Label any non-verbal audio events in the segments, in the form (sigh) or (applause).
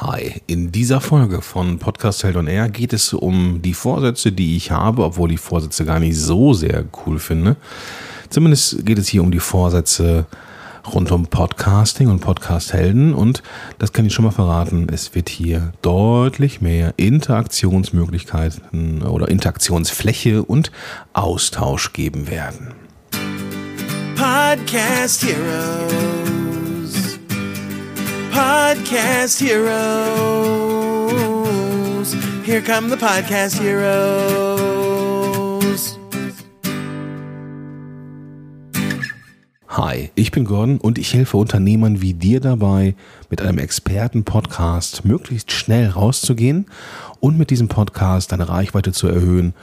Hi, in dieser Folge von Podcast Held on Air geht es um die Vorsätze, die ich habe, obwohl ich Vorsätze gar nicht so sehr cool finde. Zumindest geht es hier um die Vorsätze rund um Podcasting und Podcast-Helden und das kann ich schon mal verraten, es wird hier deutlich mehr Interaktionsmöglichkeiten oder Interaktionsfläche und Austausch geben werden. Podcast Heroes. Podcast Heroes. Here come the Podcast Heroes. Hi, ich bin Gordon und ich helfe Unternehmern wie dir dabei, mit einem Experten-Podcast möglichst schnell rauszugehen und mit diesem Podcast deine Reichweite zu erhöhen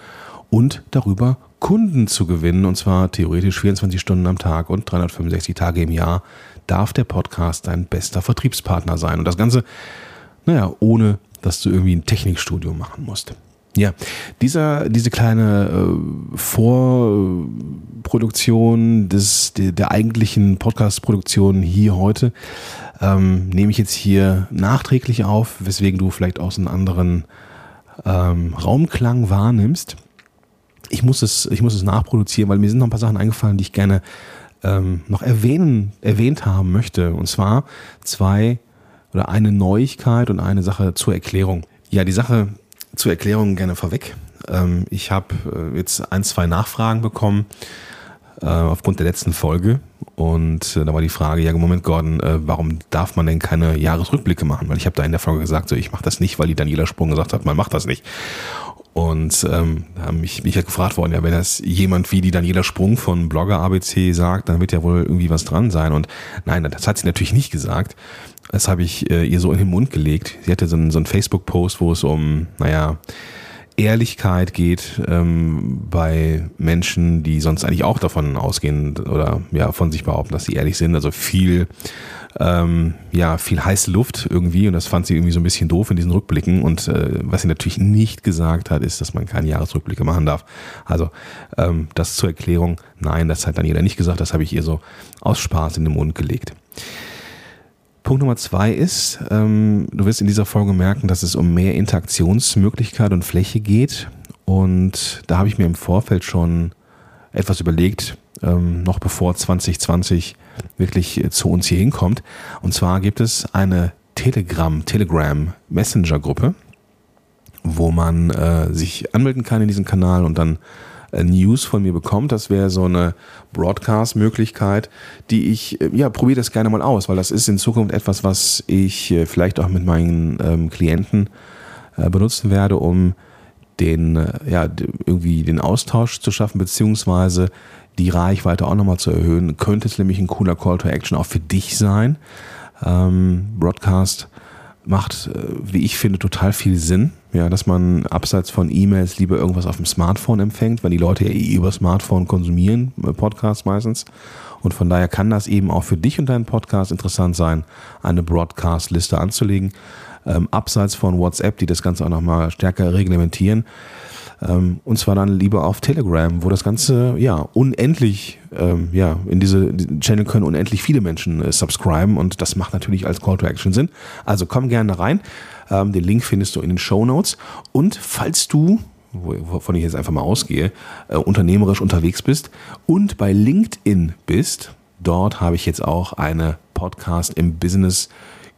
und darüber Kunden zu gewinnen, und zwar theoretisch 24 Stunden am Tag und 365 Tage im Jahr, darf der Podcast dein bester Vertriebspartner sein. Und das Ganze, naja, ohne dass du irgendwie ein Technikstudium machen musst. Ja, dieser, diese kleine äh, Vorproduktion des, der, der eigentlichen Podcast-Produktion hier heute ähm, nehme ich jetzt hier nachträglich auf, weswegen du vielleicht aus einem anderen ähm, Raumklang wahrnimmst ich muss es, ich muss es nachproduzieren, weil mir sind noch ein paar Sachen eingefallen, die ich gerne ähm, noch erwähnen, erwähnt haben möchte. Und zwar zwei oder eine Neuigkeit und eine Sache zur Erklärung. Ja, die Sache zur Erklärung gerne vorweg. Ähm, ich habe äh, jetzt ein, zwei Nachfragen bekommen äh, aufgrund der letzten Folge. Und äh, da war die Frage, ja, Moment, Gordon, äh, warum darf man denn keine Jahresrückblicke machen? Weil ich habe da in der Folge gesagt, so, ich mache das nicht, weil die Daniela Sprung gesagt hat, man macht das nicht. Und ähm, da mich, mich ja gefragt worden, ja, wenn das jemand wie die Daniela Sprung von Blogger ABC sagt, dann wird ja wohl irgendwie was dran sein. Und nein, das hat sie natürlich nicht gesagt. Das habe ich äh, ihr so in den Mund gelegt. Sie hatte so einen, so einen Facebook-Post, wo es um, naja, Ehrlichkeit geht ähm, bei Menschen, die sonst eigentlich auch davon ausgehen oder ja von sich behaupten, dass sie ehrlich sind. Also viel ähm, ja viel heiße Luft irgendwie und das fand sie irgendwie so ein bisschen doof in diesen Rückblicken. Und äh, was sie natürlich nicht gesagt hat, ist, dass man keine Jahresrückblicke machen darf. Also ähm, das zur Erklärung. Nein, das hat dann jeder nicht gesagt. Das habe ich ihr so aus Spaß in den Mund gelegt. Punkt Nummer zwei ist, ähm, du wirst in dieser Folge merken, dass es um mehr Interaktionsmöglichkeit und Fläche geht. Und da habe ich mir im Vorfeld schon etwas überlegt, ähm, noch bevor 2020 wirklich äh, zu uns hier hinkommt. Und zwar gibt es eine Telegram, Telegram Messenger Gruppe, wo man äh, sich anmelden kann in diesen Kanal und dann News von mir bekommt. Das wäre so eine Broadcast-Möglichkeit, die ich, äh, ja, probiere das gerne mal aus, weil das ist in Zukunft etwas, was ich äh, vielleicht auch mit meinen ähm, Klienten äh, benutzen werde, um den, äh, ja, irgendwie den Austausch zu schaffen, beziehungsweise die Reichweite auch nochmal zu erhöhen. Könnte es nämlich ein cooler Call to Action auch für dich sein. Ähm, Broadcast macht, äh, wie ich finde, total viel Sinn. Ja, dass man abseits von E-Mails lieber irgendwas auf dem Smartphone empfängt, weil die Leute ja eh über Smartphone konsumieren, äh, Podcasts meistens. Und von daher kann das eben auch für dich und deinen Podcast interessant sein, eine Broadcast-Liste anzulegen. Ähm, abseits von WhatsApp, die das Ganze auch nochmal stärker reglementieren. Ähm, und zwar dann lieber auf Telegram, wo das Ganze ja unendlich, ähm, ja, in diese Channel können unendlich viele Menschen äh, subscriben und das macht natürlich als Call to Action Sinn. Also komm gerne rein. Ähm, den Link findest du in den Show Notes. Und falls du wovon ich jetzt einfach mal ausgehe, äh, unternehmerisch unterwegs bist und bei LinkedIn bist, dort habe ich jetzt auch eine Podcast im Business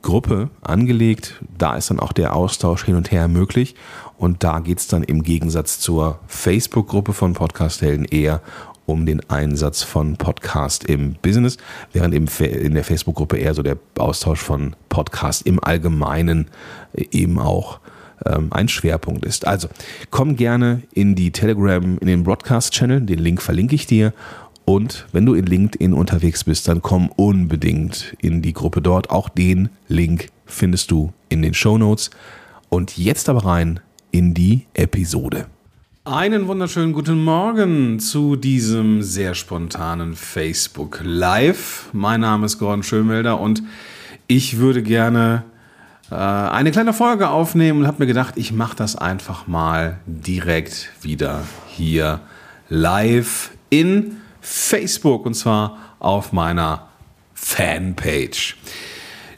Gruppe angelegt. Da ist dann auch der Austausch hin und her möglich. Und da geht es dann im Gegensatz zur Facebook-Gruppe von Podcast-Helden eher um den Einsatz von Podcast im Business, während in der Facebook-Gruppe eher so der Austausch von Podcast im Allgemeinen eben auch ähm, ein Schwerpunkt ist. Also komm gerne in die Telegram, in den Broadcast-Channel, den Link verlinke ich dir. Und wenn du in LinkedIn unterwegs bist, dann komm unbedingt in die Gruppe dort. Auch den Link findest du in den Show Notes. Und jetzt aber rein in die Episode. Einen wunderschönen guten Morgen zu diesem sehr spontanen Facebook Live. Mein Name ist Gordon Schönwelder und ich würde gerne äh, eine kleine Folge aufnehmen und habe mir gedacht, ich mache das einfach mal direkt wieder hier live in Facebook und zwar auf meiner Fanpage.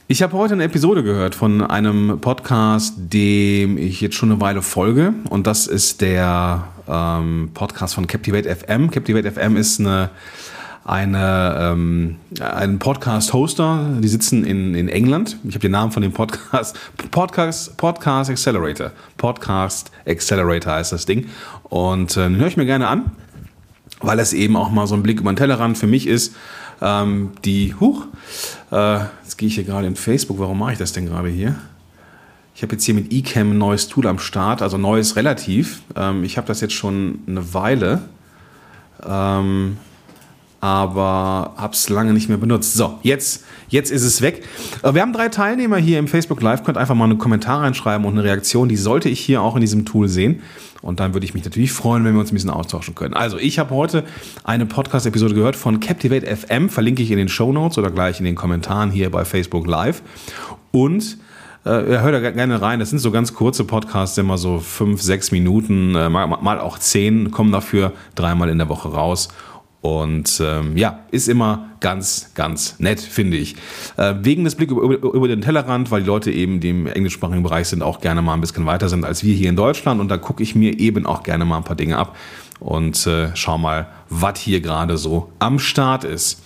Ich habe heute eine Episode gehört von einem Podcast, dem ich jetzt schon eine Weile folge. Und das ist der ähm, Podcast von Captivate FM. Captivate FM ist eine, eine, ähm, ein Podcast-Hoster. Die sitzen in, in England. Ich habe den Namen von dem Podcast. Podcast, Podcast Accelerator. Podcast Accelerator heißt das Ding. Und äh, den höre ich mir gerne an, weil es eben auch mal so ein Blick über den Tellerrand für mich ist ähm, die, huch, äh, jetzt gehe ich hier gerade in Facebook, warum mache ich das denn gerade hier? Ich habe jetzt hier mit eCam ein neues Tool am Start, also neues relativ. Ähm, ich habe das jetzt schon eine Weile, ähm, aber habe es lange nicht mehr benutzt. So, jetzt, jetzt ist es weg. Äh, wir haben drei Teilnehmer hier im Facebook Live. Könnt einfach mal einen Kommentar reinschreiben und eine Reaktion. Die sollte ich hier auch in diesem Tool sehen. Und dann würde ich mich natürlich freuen, wenn wir uns ein bisschen austauschen können. Also, ich habe heute eine Podcast-Episode gehört von Captivate FM, verlinke ich in den Show Notes oder gleich in den Kommentaren hier bei Facebook Live. Und äh, hört da gerne rein. Das sind so ganz kurze Podcasts, immer so fünf, sechs Minuten, äh, mal, mal auch zehn, kommen dafür dreimal in der Woche raus. Und ähm, ja, ist immer ganz, ganz nett, finde ich. Äh, wegen des Blicks über, über, den Tellerrand, weil die Leute eben, die im englischsprachigen Bereich sind, auch gerne mal ein bisschen weiter sind als wir hier in Deutschland. Und da gucke ich mir eben auch gerne mal ein paar Dinge ab und äh, schau mal, was hier gerade so am Start ist.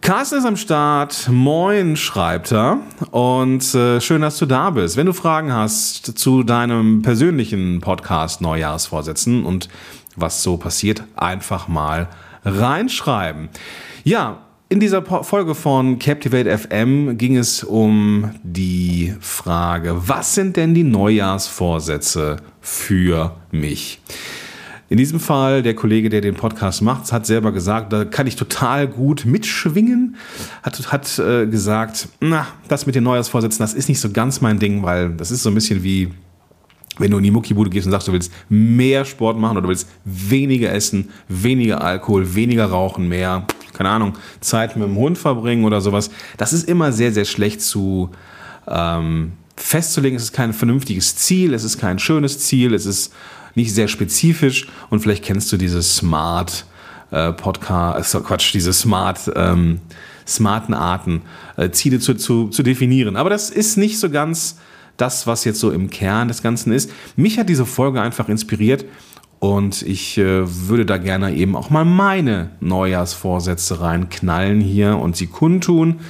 Carsten ist am Start. Moin, schreibt er. Und äh, schön, dass du da bist. Wenn du Fragen hast zu deinem persönlichen Podcast Neujahrsvorsätzen und was so passiert, einfach mal reinschreiben. Ja, in dieser Folge von Captivate FM ging es um die Frage, was sind denn die Neujahrsvorsätze für mich? In diesem Fall, der Kollege, der den Podcast macht, hat selber gesagt, da kann ich total gut mitschwingen. Hat, hat äh, gesagt, na, das mit den Neujahrsvorsätzen, das ist nicht so ganz mein Ding, weil das ist so ein bisschen wie wenn du in die Muckibude gehst und sagst, du willst mehr Sport machen oder du willst weniger essen, weniger Alkohol, weniger rauchen, mehr, keine Ahnung, Zeit mit dem Hund verbringen oder sowas, das ist immer sehr, sehr schlecht zu ähm, festzulegen. Es ist kein vernünftiges Ziel, es ist kein schönes Ziel, es ist nicht sehr spezifisch und vielleicht kennst du diese Smart äh, Podcast, äh, Quatsch, diese Smart ähm, smarten Arten, äh, Ziele zu, zu, zu definieren. Aber das ist nicht so ganz das, was jetzt so im Kern des Ganzen ist. Mich hat diese Folge einfach inspiriert und ich äh, würde da gerne eben auch mal meine Neujahrsvorsätze reinknallen hier und sie kundtun.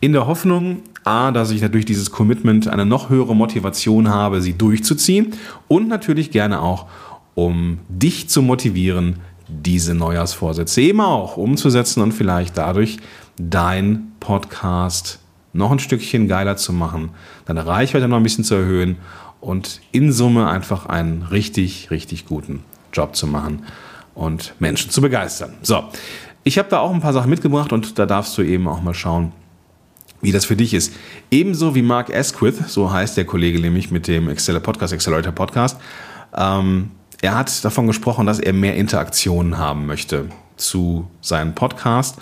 In der Hoffnung, A, dass ich dadurch dieses Commitment eine noch höhere Motivation habe, sie durchzuziehen und natürlich gerne auch, um dich zu motivieren, diese Neujahrsvorsätze eben auch umzusetzen und vielleicht dadurch dein Podcast noch ein Stückchen geiler zu machen, deine Reichweite noch ein bisschen zu erhöhen und in Summe einfach einen richtig, richtig guten Job zu machen und Menschen zu begeistern. So, ich habe da auch ein paar Sachen mitgebracht und da darfst du eben auch mal schauen, wie das für dich ist. Ebenso wie Mark Asquith, so heißt der Kollege nämlich mit dem Excel Podcast, Accelerator Podcast, ähm, er hat davon gesprochen, dass er mehr Interaktionen haben möchte zu seinem Podcast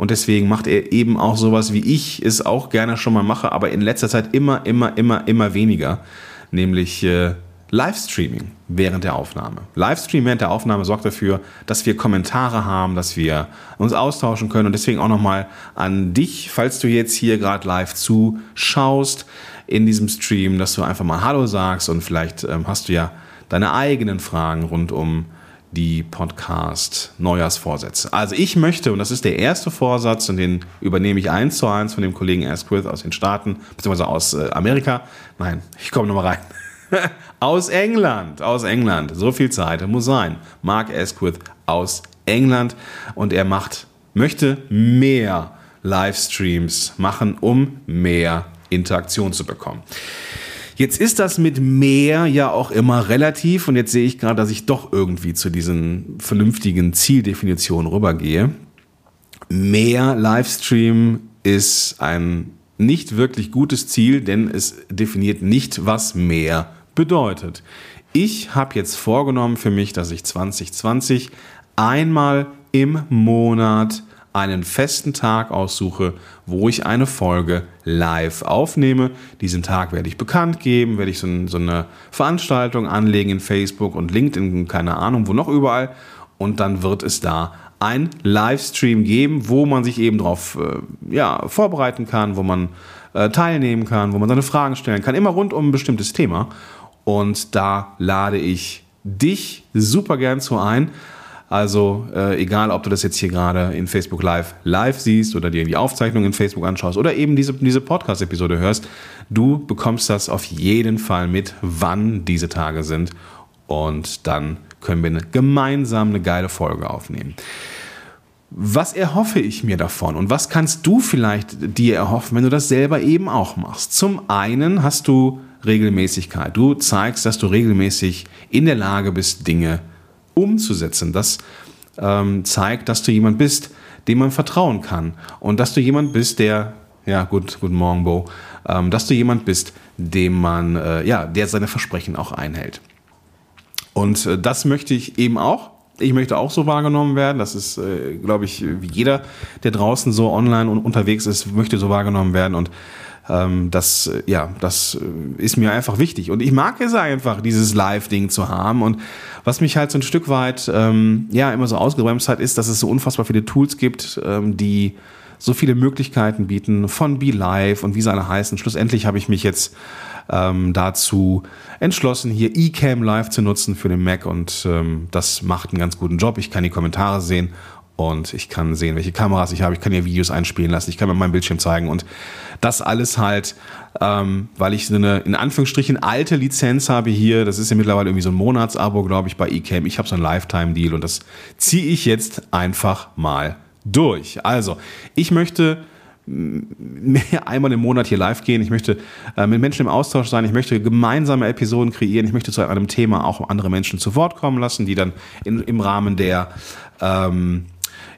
und deswegen macht er eben auch sowas, wie ich es auch gerne schon mal mache, aber in letzter Zeit immer, immer, immer, immer weniger. Nämlich äh, Livestreaming während der Aufnahme. Livestream während der Aufnahme sorgt dafür, dass wir Kommentare haben, dass wir uns austauschen können. Und deswegen auch nochmal an dich, falls du jetzt hier gerade live zuschaust in diesem Stream, dass du einfach mal Hallo sagst und vielleicht ähm, hast du ja deine eigenen Fragen rund um die Podcast-Neujahrsvorsätze. Also ich möchte, und das ist der erste Vorsatz, und den übernehme ich eins zu eins von dem Kollegen Asquith aus den Staaten, beziehungsweise aus äh, Amerika. Nein, ich komme nochmal rein. (laughs) aus England, aus England. So viel Zeit muss sein. Mark Asquith aus England und er macht, möchte mehr Livestreams machen, um mehr Interaktion zu bekommen. Jetzt ist das mit mehr ja auch immer relativ und jetzt sehe ich gerade, dass ich doch irgendwie zu diesen vernünftigen Zieldefinitionen rübergehe. Mehr Livestream ist ein nicht wirklich gutes Ziel, denn es definiert nicht, was mehr bedeutet. Ich habe jetzt vorgenommen für mich, dass ich 2020 einmal im Monat einen festen Tag aussuche, wo ich eine Folge live aufnehme. Diesen Tag werde ich bekannt geben, werde ich so, so eine Veranstaltung anlegen in Facebook und LinkedIn, keine Ahnung, wo noch überall. Und dann wird es da ein Livestream geben, wo man sich eben darauf äh, ja, vorbereiten kann, wo man äh, teilnehmen kann, wo man seine Fragen stellen kann, immer rund um ein bestimmtes Thema. Und da lade ich dich super gern zu ein. Also äh, egal, ob du das jetzt hier gerade in Facebook Live live siehst oder dir die Aufzeichnung in Facebook anschaust oder eben diese, diese Podcast-Episode hörst, du bekommst das auf jeden Fall mit, wann diese Tage sind. Und dann können wir gemeinsam eine geile Folge aufnehmen. Was erhoffe ich mir davon und was kannst du vielleicht dir erhoffen, wenn du das selber eben auch machst? Zum einen hast du Regelmäßigkeit. Du zeigst, dass du regelmäßig in der Lage bist, Dinge umzusetzen. Das ähm, zeigt, dass du jemand bist, dem man vertrauen kann. Und dass du jemand bist, der, ja, gut, guten Morgen, Bo, ähm, dass du jemand bist, dem man, äh, ja, der seine Versprechen auch einhält. Und äh, das möchte ich eben auch. Ich möchte auch so wahrgenommen werden. Das ist, äh, glaube ich, wie jeder, der draußen so online und unterwegs ist, möchte so wahrgenommen werden. Und ähm, das, ja, das ist mir einfach wichtig. Und ich mag es einfach, dieses Live-Ding zu haben. Und was mich halt so ein Stück weit, ähm, ja, immer so ausgebremst hat, ist, dass es so unfassbar viele Tools gibt, ähm, die so viele Möglichkeiten bieten von Be Live und wie sie alle heißen. Schlussendlich habe ich mich jetzt ähm, dazu entschlossen, hier eCam Live zu nutzen für den Mac und ähm, das macht einen ganz guten Job. Ich kann die Kommentare sehen und ich kann sehen, welche Kameras ich habe. Ich kann hier Videos einspielen lassen. Ich kann mir meinen Bildschirm zeigen und das alles halt, ähm, weil ich so eine in Anführungsstrichen alte Lizenz habe hier. Das ist ja mittlerweile irgendwie so ein Monatsabo, glaube ich, bei eCam. Ich habe so einen Lifetime-Deal und das ziehe ich jetzt einfach mal durch. Also, ich möchte (laughs) mehr einmal im Monat hier live gehen. Ich möchte äh, mit Menschen im Austausch sein. Ich möchte gemeinsame Episoden kreieren. Ich möchte zu einem Thema auch andere Menschen zu Wort kommen lassen, die dann in, im Rahmen der ähm,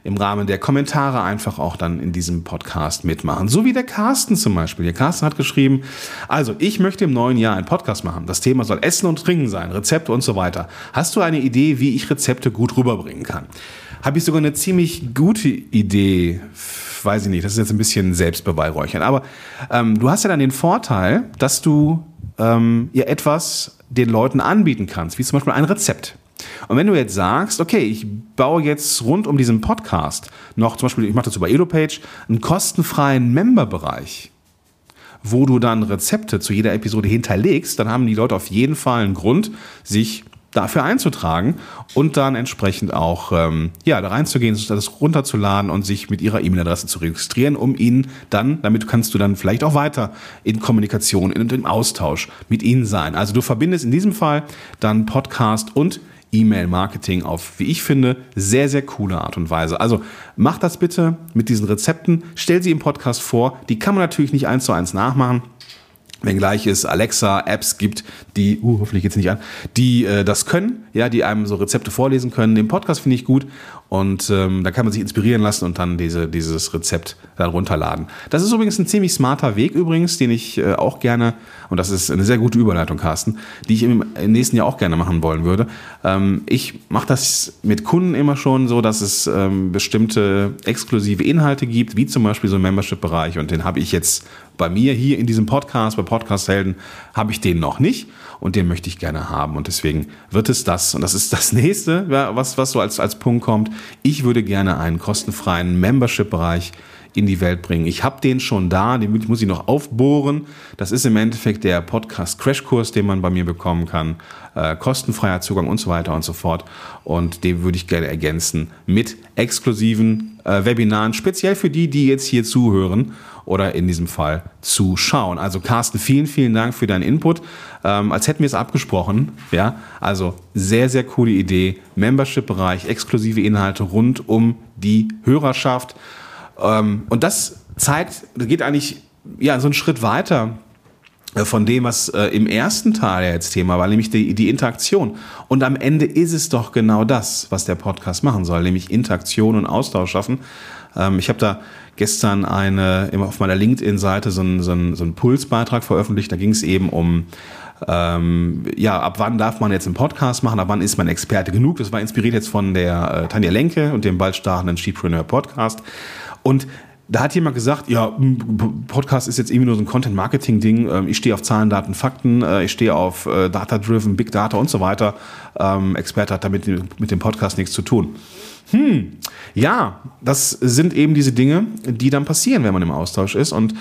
im Rahmen der Kommentare einfach auch dann in diesem Podcast mitmachen. So wie der Carsten zum Beispiel. Der Carsten hat geschrieben, also ich möchte im neuen Jahr einen Podcast machen. Das Thema soll Essen und Trinken sein, Rezepte und so weiter. Hast du eine Idee, wie ich Rezepte gut rüberbringen kann? Habe ich sogar eine ziemlich gute Idee weiß ich nicht, das ist jetzt ein bisschen Selbstbeweihräuchern. Aber ähm, du hast ja dann den Vorteil, dass du ähm, ja etwas den Leuten anbieten kannst, wie zum Beispiel ein Rezept. Und wenn du jetzt sagst, okay, ich baue jetzt rund um diesen Podcast noch, zum Beispiel, ich mache das über EloPage, einen kostenfreien Member-Bereich, wo du dann Rezepte zu jeder Episode hinterlegst, dann haben die Leute auf jeden Fall einen Grund, sich dafür einzutragen und dann entsprechend auch ähm, ja, da reinzugehen, das runterzuladen und sich mit ihrer E-Mail-Adresse zu registrieren, um ihnen dann, damit kannst du dann vielleicht auch weiter in Kommunikation, in, in Austausch mit ihnen sein. Also du verbindest in diesem Fall dann Podcast und E-Mail-Marketing auf, wie ich finde, sehr, sehr coole Art und Weise. Also mach das bitte mit diesen Rezepten, stell sie im Podcast vor. Die kann man natürlich nicht eins zu eins nachmachen. Wenngleich es Alexa-Apps gibt, die, uh, hoffentlich geht's nicht an, die äh, das können, ja, die einem so Rezepte vorlesen können. Den Podcast finde ich gut und ähm, da kann man sich inspirieren lassen und dann diese, dieses Rezept dann runterladen. Das ist übrigens ein ziemlich smarter Weg übrigens, den ich äh, auch gerne, und das ist eine sehr gute Überleitung, Carsten, die ich im, im nächsten Jahr auch gerne machen wollen würde. Ähm, ich mache das mit Kunden immer schon so, dass es ähm, bestimmte exklusive Inhalte gibt, wie zum Beispiel so ein Membership-Bereich und den habe ich jetzt bei mir hier in diesem Podcast, bei Podcast Helden, habe ich den noch nicht und den möchte ich gerne haben. Und deswegen wird es das, und das ist das (laughs) nächste, was, was so als, als Punkt kommt. Ich würde gerne einen kostenfreien Membership-Bereich in die Welt bringen. Ich habe den schon da, den muss ich noch aufbohren. Das ist im Endeffekt der Podcast Crashkurs, den man bei mir bekommen kann. Äh, kostenfreier Zugang und so weiter und so fort. Und den würde ich gerne ergänzen mit exklusiven äh, Webinaren, speziell für die, die jetzt hier zuhören oder in diesem Fall zuschauen. Also Carsten, vielen, vielen Dank für deinen Input. Ähm, als hätten wir es abgesprochen. Ja, also sehr, sehr coole Idee. Membership-Bereich, exklusive Inhalte rund um die Hörerschaft. Ähm, und das zeigt, geht eigentlich ja so einen Schritt weiter äh, von dem, was äh, im ersten Teil jetzt Thema war, nämlich die, die Interaktion. Und am Ende ist es doch genau das, was der Podcast machen soll, nämlich Interaktion und Austausch schaffen. Ähm, ich habe da gestern eine, immer auf meiner LinkedIn-Seite so einen, so, einen, so einen Pulsbeitrag veröffentlicht. Da ging es eben um ähm, ja, ab wann darf man jetzt einen Podcast machen, ab wann ist man Experte genug. Das war inspiriert jetzt von der äh, Tanja Lenke und dem bald startenden Sheepreneur Podcast. Und da hat jemand gesagt, ja, Podcast ist jetzt irgendwie nur so ein Content-Marketing-Ding. Ähm, ich stehe auf Zahlen, Daten, Fakten. Äh, ich stehe auf äh, Data-Driven, Big Data und so weiter. Ähm, Experte hat damit mit dem Podcast nichts zu tun. Hm, ja, das sind eben diese Dinge, die dann passieren, wenn man im Austausch ist. Und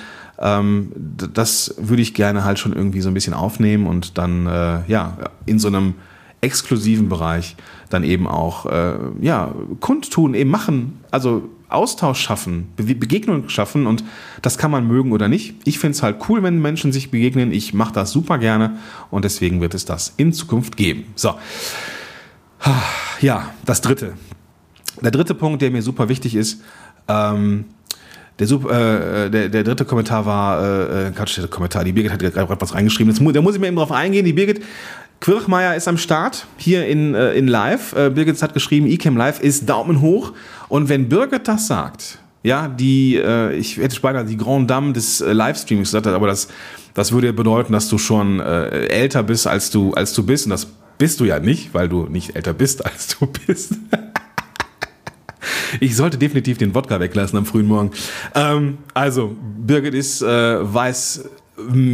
Ähm, das würde ich gerne halt schon irgendwie so ein bisschen aufnehmen und dann äh, ja in so einem exklusiven Bereich dann eben auch äh, ja kundtun, eben machen, also Austausch schaffen, Be Begegnung schaffen und das kann man mögen oder nicht. Ich finde es halt cool, wenn Menschen sich begegnen. Ich mache das super gerne und deswegen wird es das in Zukunft geben. So, ja, das dritte. Der dritte Punkt, der mir super wichtig ist, ähm, der, Sup- äh, der, der dritte Kommentar war, äh, äh, Quatsch, der Kommentar, die Birgit hat gerade was reingeschrieben, Jetzt da muss ich mir eben drauf eingehen, die Birgit Quirchmeier ist am Start, hier in, äh, in Live. Äh, Birgit hat geschrieben, eCam Live ist Daumen hoch. Und wenn Birgit das sagt, ja, die, äh, ich hätte beinahe die Grand Dame des äh, Livestreamings gesagt, aber das, das würde bedeuten, dass du schon äh, älter bist, als du, als du bist. Und das bist du ja nicht, weil du nicht älter bist, (laughs) als du bist. Ich sollte definitiv den Wodka weglassen am frühen Morgen. Ähm, also, Birgit ist, äh, weiß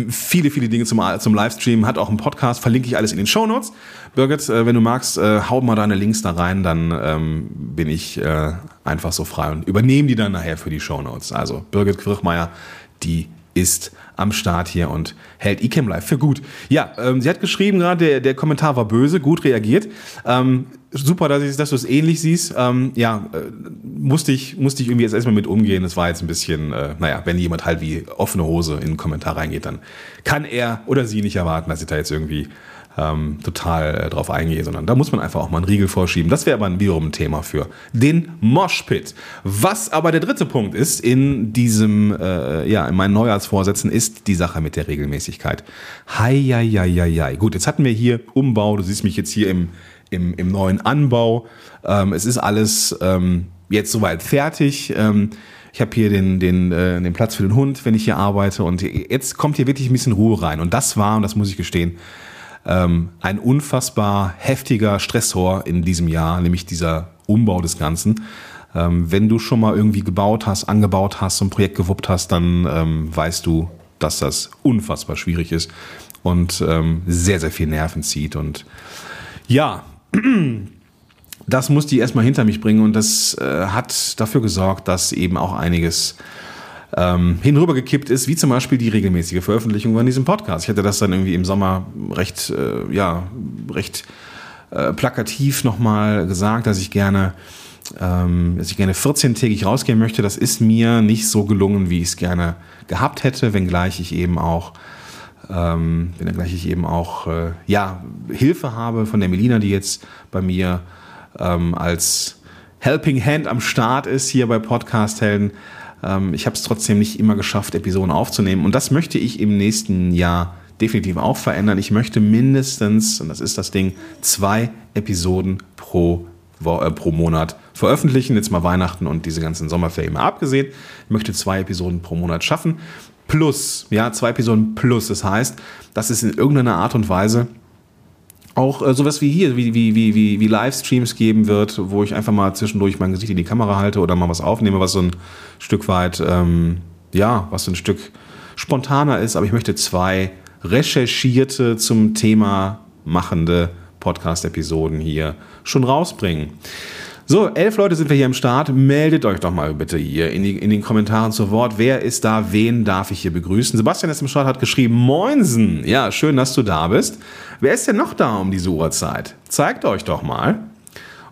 viele, viele Dinge zum, zum Livestream, hat auch einen Podcast, verlinke ich alles in den Show Notes. Birgit, äh, wenn du magst, äh, hau mal deine Links da rein, dann ähm, bin ich äh, einfach so frei und übernehme die dann nachher für die Show Notes. Also, Birgit Quirchmeier, die ist am Start hier und hält eCam Live für gut. Ja, ähm, sie hat geschrieben gerade, der, der Kommentar war böse, gut reagiert. Ähm, super, dass, ich, dass du es ähnlich siehst. Ähm, ja, äh, musste ich, musste ich irgendwie jetzt erstmal mit umgehen. Das war jetzt ein bisschen, äh, naja, wenn jemand halt wie offene Hose in einen Kommentar reingeht, dann kann er oder sie nicht erwarten, dass ich da jetzt irgendwie ähm, total äh, drauf eingehe, sondern da muss man einfach auch mal einen Riegel vorschieben. Das wäre aber wiederum ein Thema für den Moshpit. Was aber der dritte Punkt ist in diesem, äh, ja, in meinen Neujahrsvorsätzen, ist die Sache mit der Regelmäßigkeit. Hei, hei, hei, hei, hei. Gut, jetzt hatten wir hier Umbau, du siehst mich jetzt hier im, im, im neuen Anbau. Ähm, es ist alles ähm, jetzt soweit fertig. Ähm, ich habe hier den, den, äh, den Platz für den Hund, wenn ich hier arbeite. Und jetzt kommt hier wirklich ein bisschen Ruhe rein. Und das war, und das muss ich gestehen, ähm, ein unfassbar heftiger Stressor in diesem Jahr, nämlich dieser Umbau des Ganzen. Ähm, wenn du schon mal irgendwie gebaut hast, angebaut hast, so ein Projekt gewuppt hast, dann ähm, weißt du, dass das unfassbar schwierig ist und ähm, sehr, sehr viel Nerven zieht. Und ja, (clears throat) das musste ich erstmal hinter mich bringen und das äh, hat dafür gesorgt, dass eben auch einiges ähm, hinübergekippt ist, wie zum Beispiel die regelmäßige Veröffentlichung von diesem Podcast. Ich hatte das dann irgendwie im Sommer recht, äh, ja, recht äh, plakativ nochmal gesagt, dass ich gerne, ähm, dass ich gerne 14-tägig rausgehen möchte. Das ist mir nicht so gelungen, wie ich es gerne gehabt hätte, wenngleich ich eben auch ähm, wenngleich ich eben auch äh, ja, Hilfe habe von der Melina, die jetzt bei mir ähm, als Helping Hand am Start ist hier bei Podcast Helden. Ähm, ich habe es trotzdem nicht immer geschafft, Episoden aufzunehmen. Und das möchte ich im nächsten Jahr definitiv auch verändern. Ich möchte mindestens, und das ist das Ding, zwei Episoden pro, äh, pro Monat veröffentlichen. Jetzt mal Weihnachten und diese ganzen Sommerferien mal abgesehen. Ich möchte zwei Episoden pro Monat schaffen. Plus, ja, zwei Episoden plus. Das heißt, dass es in irgendeiner Art und Weise auch äh, sowas wie hier, wie, wie, wie, wie, Livestreams geben wird, wo ich einfach mal zwischendurch mein Gesicht in die Kamera halte oder mal was aufnehme, was so ein Stück weit, ähm, ja, was so ein Stück spontaner ist. Aber ich möchte zwei recherchierte zum Thema machende Podcast-Episoden hier schon rausbringen. So, elf Leute sind wir hier am Start. Meldet euch doch mal bitte hier in, die, in den Kommentaren zu Wort. Wer ist da? Wen darf ich hier begrüßen? Sebastian ist im Start, hat geschrieben, Moinsen. Ja, schön, dass du da bist. Wer ist denn noch da um diese Uhrzeit? Zeigt euch doch mal.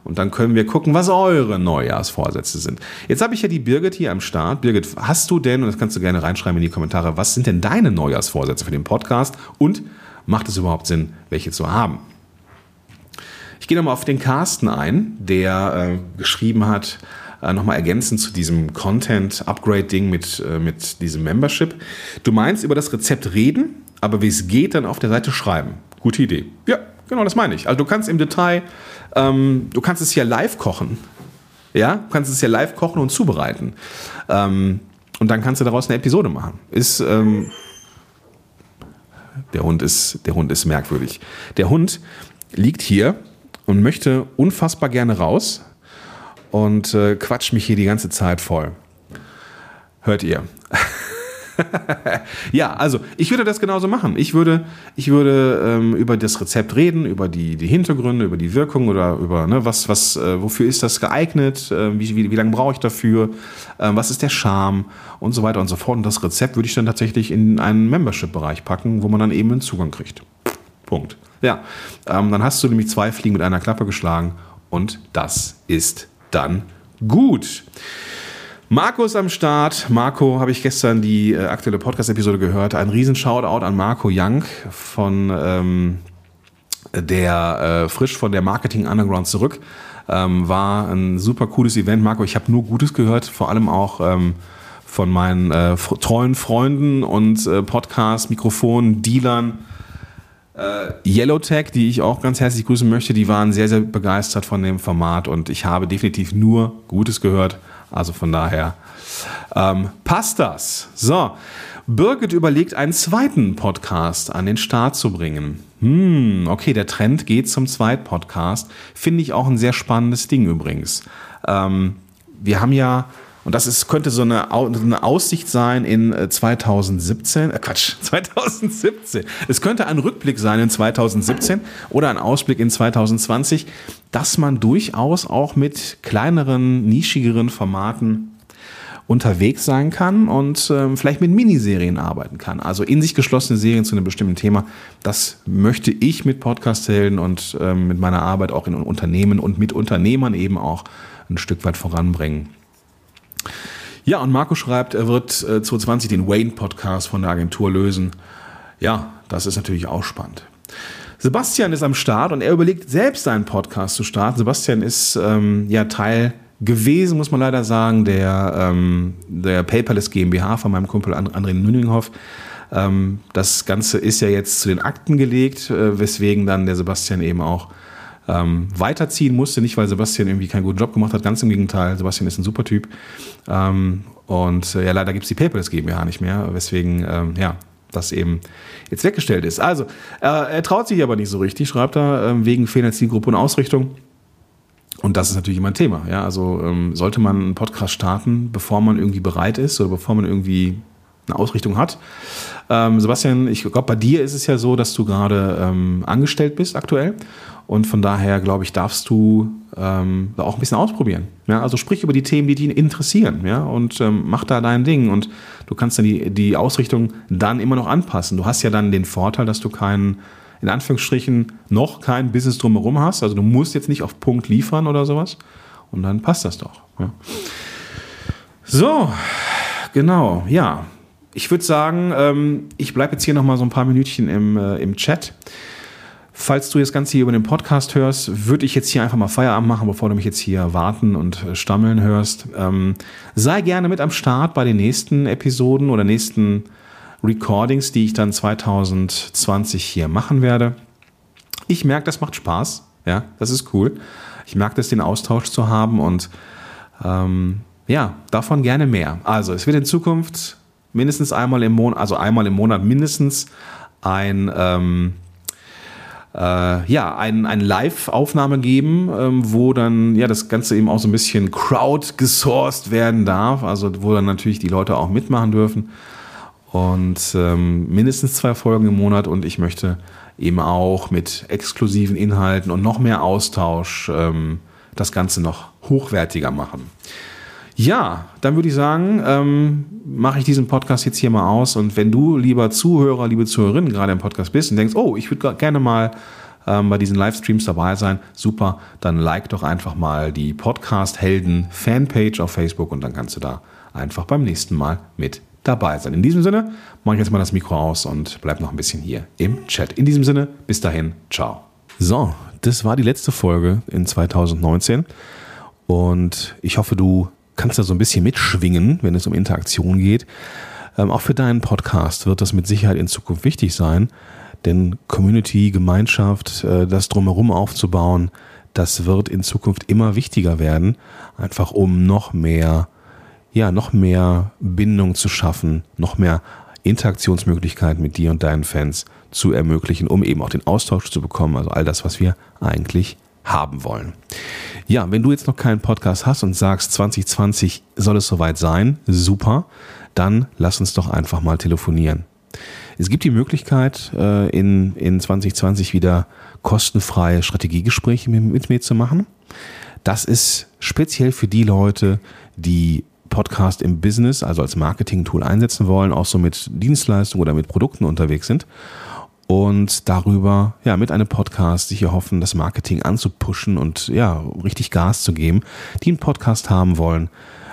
Und dann können wir gucken, was eure Neujahrsvorsätze sind. Jetzt habe ich ja die Birgit hier am Start. Birgit, hast du denn, und das kannst du gerne reinschreiben in die Kommentare, was sind denn deine Neujahrsvorsätze für den Podcast? Und macht es überhaupt Sinn, welche zu haben? Ich gehe nochmal auf den Carsten ein, der äh, geschrieben hat, äh, nochmal ergänzend zu diesem Content-Upgrade-Ding mit, äh, mit diesem Membership. Du meinst über das Rezept reden, aber wie es geht, dann auf der Seite schreiben. Gute Idee. Ja, genau, das meine ich. Also du kannst im Detail, ähm, du kannst es ja live kochen. Ja, du kannst es ja live kochen und zubereiten. Ähm, und dann kannst du daraus eine Episode machen. Ist, ähm, der Hund ist, der Hund ist merkwürdig. Der Hund liegt hier und möchte unfassbar gerne raus und äh, quatscht mich hier die ganze Zeit voll. Hört ihr? (laughs) ja, also ich würde das genauso machen. Ich würde, ich würde ähm, über das Rezept reden, über die, die Hintergründe, über die Wirkung oder über ne, was, was, äh, wofür ist das geeignet, äh, wie, wie, wie lange brauche ich dafür, äh, was ist der Charme und so weiter und so fort. Und das Rezept würde ich dann tatsächlich in einen Membership-Bereich packen, wo man dann eben einen Zugang kriegt. Punkt. Ja, ähm, dann hast du nämlich zwei Fliegen mit einer Klappe geschlagen und das ist dann gut. Marco ist am Start. Marco, habe ich gestern die äh, aktuelle Podcast-Episode gehört. Ein riesen Shoutout an Marco Young von ähm, der äh, frisch von der Marketing Underground zurück. Ähm, war ein super cooles Event. Marco, ich habe nur Gutes gehört, vor allem auch ähm, von meinen äh, treuen Freunden und äh, Podcast-Mikrofon-Dealern. Yellowtech, die ich auch ganz herzlich grüßen möchte, die waren sehr, sehr begeistert von dem Format und ich habe definitiv nur Gutes gehört. Also von daher ähm, passt das. So, Birgit überlegt, einen zweiten Podcast an den Start zu bringen. Hm, okay, der Trend geht zum Zweitpodcast. Finde ich auch ein sehr spannendes Ding übrigens. Ähm, wir haben ja und das ist, könnte so eine, eine Aussicht sein in 2017, äh, äh Quatsch, (laughs) 2017. Es könnte ein Rückblick sein in 2017 oder ein Ausblick in 2020, dass man durchaus auch mit kleineren, nischigeren Formaten unterwegs sein kann und ähm, vielleicht mit Miniserien arbeiten kann. Also in sich geschlossene Serien zu einem bestimmten Thema. Das möchte ich mit Podcast-Helden und ähm, mit meiner Arbeit auch in Unternehmen und mit Unternehmern eben auch ein Stück weit voranbringen. Ja, und Marco schreibt, er wird äh, 2020 den Wayne-Podcast von der Agentur lösen. Ja, das ist natürlich auch spannend. Sebastian ist am Start und er überlegt selbst seinen Podcast zu starten. Sebastian ist ähm, ja Teil gewesen, muss man leider sagen, der, ähm, der Paperless GmbH von meinem Kumpel André Nüninghoff. Ähm, das Ganze ist ja jetzt zu den Akten gelegt, äh, weswegen dann der Sebastian eben auch ähm, weiterziehen musste. Nicht, weil Sebastian irgendwie keinen guten Job gemacht hat, ganz im Gegenteil. Sebastian ist ein super Typ. Ähm, und äh, ja, leider gibt es die Paperless GmbH nicht mehr, weswegen, ähm, ja, das eben jetzt weggestellt ist. Also, äh, er traut sich aber nicht so richtig, schreibt er, äh, wegen fehlender Zielgruppe und Ausrichtung. Und das ist natürlich immer ein Thema. Ja? Also ähm, sollte man einen Podcast starten, bevor man irgendwie bereit ist oder bevor man irgendwie eine Ausrichtung hat. Ähm, Sebastian, ich glaube, bei dir ist es ja so, dass du gerade ähm, angestellt bist aktuell und von daher, glaube ich, darfst du ähm, auch ein bisschen ausprobieren. Ja? Also sprich über die Themen, die dich interessieren, ja, und ähm, mach da dein Ding. Und du kannst dann die, die Ausrichtung dann immer noch anpassen. Du hast ja dann den Vorteil, dass du keinen, in Anführungsstrichen, noch kein Business drumherum hast. Also du musst jetzt nicht auf Punkt liefern oder sowas. Und dann passt das doch. Ja. So, genau, ja. Ich würde sagen, ähm, ich bleibe jetzt hier noch mal so ein paar Minütchen im, äh, im Chat. Falls du das Ganze hier über den Podcast hörst, würde ich jetzt hier einfach mal Feierabend machen, bevor du mich jetzt hier warten und äh, stammeln hörst. Ähm, sei gerne mit am Start bei den nächsten Episoden oder nächsten Recordings, die ich dann 2020 hier machen werde. Ich merke, das macht Spaß. Ja, das ist cool. Ich merke das, den Austausch zu haben und ähm, ja, davon gerne mehr. Also, es wird in Zukunft mindestens einmal im Monat, also einmal im Monat mindestens ein ähm, äh, ja, ein, eine Live-Aufnahme geben, ähm, wo dann ja das Ganze eben auch so ein bisschen crowd-gesourced werden darf, also wo dann natürlich die Leute auch mitmachen dürfen. Und ähm, mindestens zwei Folgen im Monat und ich möchte eben auch mit exklusiven Inhalten und noch mehr Austausch ähm, das Ganze noch hochwertiger machen. Ja, dann würde ich sagen, ähm, mache ich diesen Podcast jetzt hier mal aus. Und wenn du, lieber Zuhörer, liebe Zuhörerin, gerade im Podcast bist und denkst, oh, ich würde gerne mal ähm, bei diesen Livestreams dabei sein, super, dann like doch einfach mal die Podcast-Helden Fanpage auf Facebook und dann kannst du da einfach beim nächsten Mal mit dabei sein. In diesem Sinne mache ich jetzt mal das Mikro aus und bleib noch ein bisschen hier im Chat. In diesem Sinne, bis dahin, ciao. So, das war die letzte Folge in 2019 und ich hoffe, du kannst da so ein bisschen mitschwingen, wenn es um Interaktion geht. Ähm, auch für deinen Podcast wird das mit Sicherheit in Zukunft wichtig sein, denn Community, Gemeinschaft, äh, das drumherum aufzubauen, das wird in Zukunft immer wichtiger werden, einfach um noch mehr, ja, noch mehr Bindung zu schaffen, noch mehr Interaktionsmöglichkeiten mit dir und deinen Fans zu ermöglichen, um eben auch den Austausch zu bekommen, also all das, was wir eigentlich haben wollen. Ja, wenn du jetzt noch keinen Podcast hast und sagst, 2020 soll es soweit sein, super. dann lass uns doch einfach mal telefonieren. Es gibt die Möglichkeit, äh, in, in 2020 wieder kostenfreie Strategiegespräche mit, mit mir zu machen. Das ist speziell für die Leute, die Podcast im Business, also als Marketing-Tool einsetzen wollen, auch so mit Dienstleistungen oder mit Produkten unterwegs sind und darüber ja mit einem Podcast sich erhoffen, das Marketing anzupushen und ja richtig Gas zu geben, die einen Podcast haben wollen,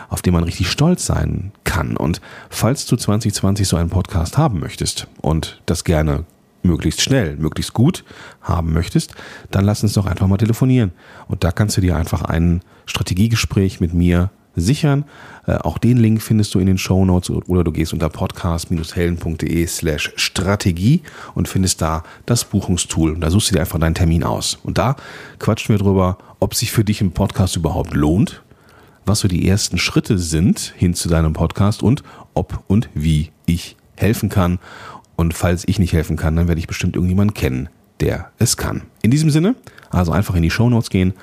auf den man richtig stolz sein kann. Und falls du 2020 so einen Podcast haben möchtest und das gerne möglichst schnell, möglichst gut haben möchtest, dann lass uns doch einfach mal telefonieren. Und da kannst du dir einfach ein Strategiegespräch mit mir sichern. Äh, auch den Link findest du in den Show Notes oder du gehst unter podcast-helden.de slash Strategie und findest da das Buchungstool. Da suchst du dir einfach deinen Termin aus. Und da quatschen wir drüber, ob sich für dich ein Podcast überhaupt lohnt, was so die ersten Schritte sind hin zu deinem Podcast und ob und wie ich helfen kann. Und falls ich nicht helfen kann, dann werde ich bestimmt irgendjemanden kennen, der es kann. In diesem Sinne, also einfach in die Show Notes gehen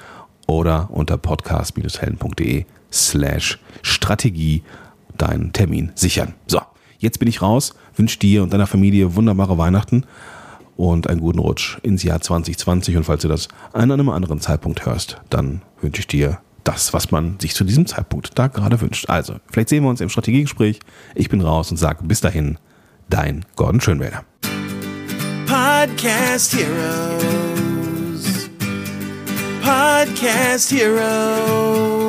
oder unter podcast-helden.de slash Strategie deinen Termin sichern. So, jetzt bin ich raus, wünsche dir und deiner Familie wunderbare Weihnachten und einen guten Rutsch ins Jahr 2020. Und falls du das an einem anderen Zeitpunkt hörst, dann wünsche ich dir das, was man sich zu diesem Zeitpunkt da gerade wünscht. Also, vielleicht sehen wir uns im Strategiegespräch. Ich bin raus und sage bis dahin, dein Gordon Schönwälder. Podcast Heroes. Podcast Heroes.